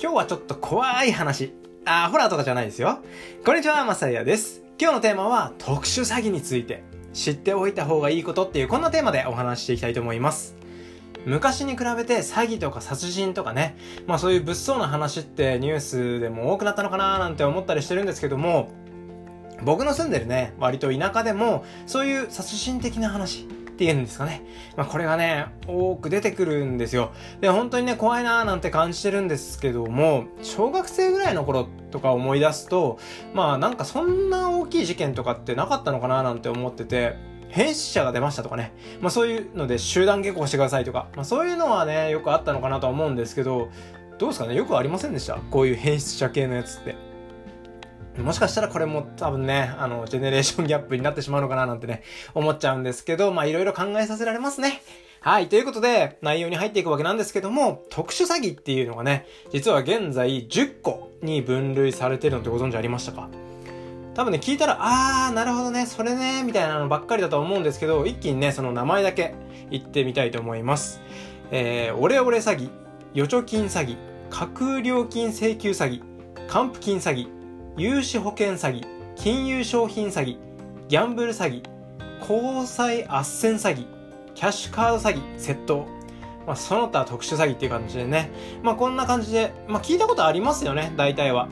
今日はちょっと怖い話。あー、ホラーとかじゃないですよ。こんにちは、まさやです。今日のテーマは特殊詐欺について。知っておいた方がいいことっていうこんなテーマでお話ししていきたいと思います。昔に比べて詐欺とか殺人とかね、まあそういう物騒な話ってニュースでも多くなったのかななんて思ったりしてるんですけども、僕の住んでるね、割と田舎でも、そういう殺人的な話、っていうんですかね。まあこれがね、多く出てくるんですよ。で、本当にね、怖いなーなんて感じてるんですけども、小学生ぐらいの頃とか思い出すと、まあなんかそんな大きい事件とかってなかったのかななんて思ってて、変死者が出ましたとかね。まあそういうので集団下校してくださいとか。まあそういうのはね、よくあったのかなとは思うんですけど、どうですかね？よくありませんでした？こういう変質者系のやつって。もしかしたらこれも多分ね、あの、ジェネレーションギャップになってしまうのかななんてね、思っちゃうんですけど、まあいろいろ考えさせられますね。はい。ということで、内容に入っていくわけなんですけども、特殊詐欺っていうのがね、実は現在10個に分類されてるのってご存知ありましたか？多分ね、聞いたら、あー、なるほどね、それね、みたいなのばっかりだと思うんですけど、一気にね、その名前だけ言ってみたいと思います。えー、オレオレ詐欺、預貯金詐欺、架空料金請求詐欺、還付金詐欺、融資保険詐欺、金融商品詐欺、ギャンブル詐欺、交際斡旋詐欺、キャッシュカード詐欺、窃盗。まあ、その他特殊詐欺っていう感じでね。まあ、こんな感じで、まあ、聞いたことありますよね、大体は。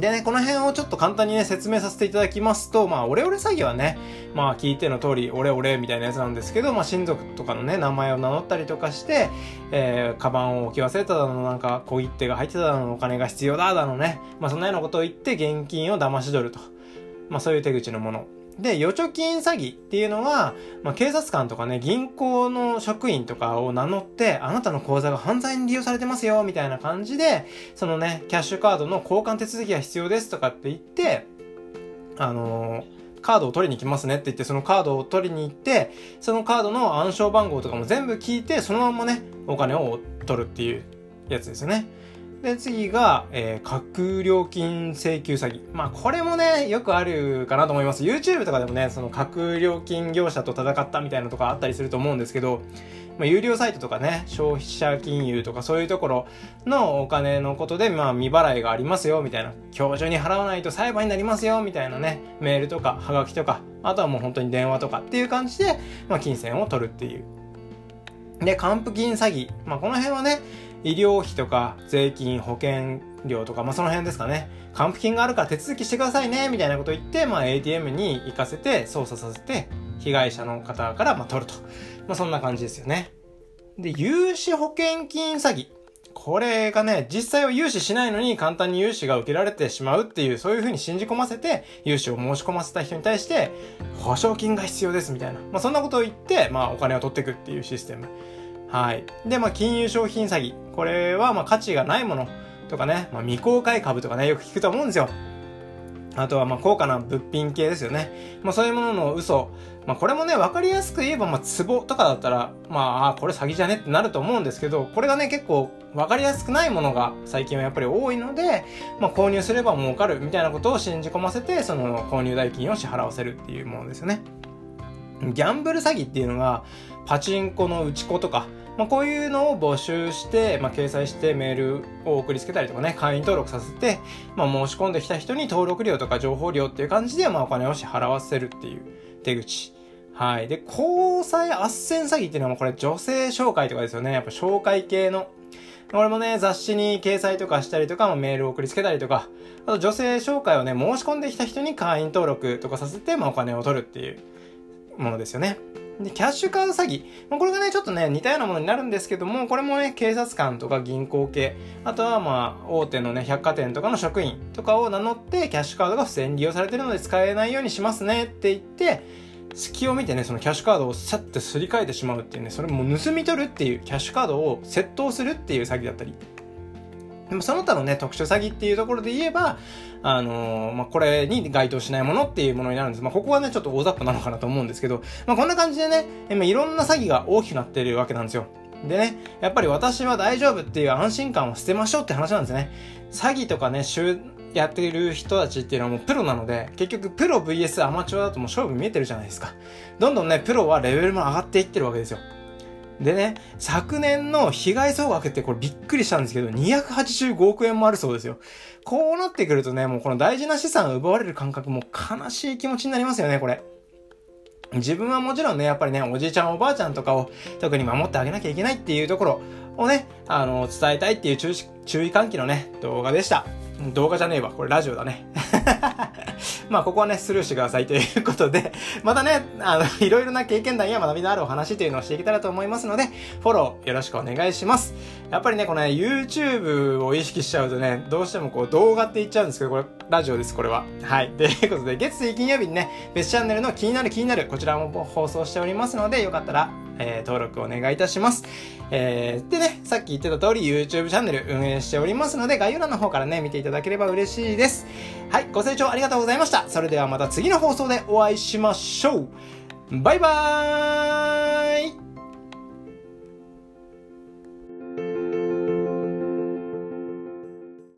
でね、この辺をちょっと簡単にね、説明させていただきますと、まあ、オレオレ詐欺はね、まあ、聞いての通り、オレオレみたいなやつなんですけど、まあ、親族とかのね、名前を名乗ったりとかして、えー、カバンを置き忘れただの、なんか、小切手が入ってただの、お金が必要だだのね、まあ、そんなようなことを言って、現金を騙し取ると。まあ、そういう手口のもの。で、預貯金詐欺っていうのは、まあ、警察官とかね、銀行の職員とかを名乗って、あなたの口座が犯罪に利用されてますよ、みたいな感じで、そのね、キャッシュカードの交換手続きが必要ですとかって言って、あのーカードを取りに来ますねって言って、そのカードを取りに行って、そのカードの暗証番号とかも全部聞いて、そのままね、お金を取るっていうやつですよね。で、次が、えー、架空料金請求詐欺。まあ、これもね、よくあるかなと思います。YouTube とかでもね、その架空料金業者と戦ったみたいなとかあったりすると思うんですけど、まあ、有料サイトとかね、消費者金融とかそういうところのお金のことで、まあ、未払いがありますよ、みたいな。今日中に払わないと裁判になりますよ、みたいなね、メールとか、はがきとか、あとはもう本当に電話とかっていう感じで、まあ、金銭を取るっていう。で、還付金詐欺。まあ、この辺はね、医療費とか税金、保険料とか、まあ、その辺ですかね。還付金があるから手続きしてくださいね、みたいなこと言って、まあ、ATM に行かせて、操作させて、被害者の方から、まあ、取ると。まあ、そんな感じですよね。で、融資保険金詐欺。これがね、実際は融資しないのに簡単に融資が受けられてしまうっていう、そういう風に信じ込ませて、融資を申し込ませた人に対して、保証金が必要ですみたいな。まあ、そんなことを言って、まあ、お金を取っていくっていうシステム。はい。で、まあ、金融商品詐欺。これは、まあ、価値がないものとかね、まあ、未公開株とかね、よく聞くと思うんですよ。あとは、ま、高価な物品系ですよね。まあ、そういうものの嘘。まあ、これもね、わかりやすく言えば、まあ、壺とかだったら、まあ、あ、これ詐欺じゃねってなると思うんですけど、これがね、結構、わかりやすくないものが最近はやっぱり多いので、まあ、購入すれば儲かるみたいなことを信じ込ませて、その、購入代金を支払わせるっていうものですよね。ギャンブル詐欺っていうのが、パチンコの打ち子とか、まあ、こういうのを募集して、まあ、掲載してメールを送りつけたりとかね、会員登録させて、まあ、申し込んできた人に登録料とか情報料っていう感じで、まあ、お金を支払わせるっていう手口。はい。で、交際斡旋詐欺っていうのはこれ女性紹介とかですよね。やっぱ紹介系の。俺もね、雑誌に掲載とかしたりとか、まあ、メールを送りつけたりとか、あと女性紹介をね、申し込んできた人に会員登録とかさせて、まあ、お金を取るっていうものですよね。で、キャッシュカード詐欺。ま、これがね、ちょっとね、似たようなものになるんですけども、これもね、警察官とか銀行系、あとはまあ、大手のね、百貨店とかの職員とかを名乗って、キャッシュカードが不正に利用されてるので使えないようにしますねって言って、隙を見てね、そのキャッシュカードをさってすり替えてしまうっていうね、それも盗み取るっていう、キャッシュカードを窃盗するっていう詐欺だったり、でもその他のね、特殊詐欺っていうところで言えば、あのー、まあ、これに該当しないものっていうものになるんです。まあ、ここはね、ちょっと大雑把なのかなと思うんですけど、まあ、こんな感じでね、今いろんな詐欺が大きくなってるわけなんですよ。でね、やっぱり私は大丈夫っていう安心感を捨てましょうって話なんですね。詐欺とかね、やってる人たちっていうのはもうプロなので、結局プロ VS アマチュアだともう勝負見えてるじゃないですか。どんどんね、プロはレベルも上がっていってるわけですよ。でね、昨年の被害総額ってこれびっくりしたんですけど、285億円もあるそうですよ。こうなってくるとね、もうこの大事な資産を奪われる感覚も悲しい気持ちになりますよね、これ。自分はもちろんね、やっぱりね、おじいちゃんおばあちゃんとかを特に守ってあげなきゃいけないっていうところをね、あの、伝えたいっていう注意注意喚起のね、動画でした。動画じゃねえわ。これラジオだね。まあ、ここはね、スルーしてくださいということで、またね、あの、いろいろな経験談や学びのあるお話というのをしていけたらと思いますので、フォローよろしくお願いします。やっぱりね、このね、YouTube を意識しちゃうとね、どうしてもこう動画って言っちゃうんですけど、これ、ラジオです、これは。はい。ということで、月水金曜日にね、別チャンネルの気になる気になる、こちらも放送しておりますので、よかったら、えー、登録お願いいたします。えー、でね、さっき言ってた通り YouTube チャンネル運営しておりますので、概要欄の方からね、見ていただければ嬉しいです。はい、ご清聴ありがとうございました。それではまた次の放送でお会いしましょう。バイバーイ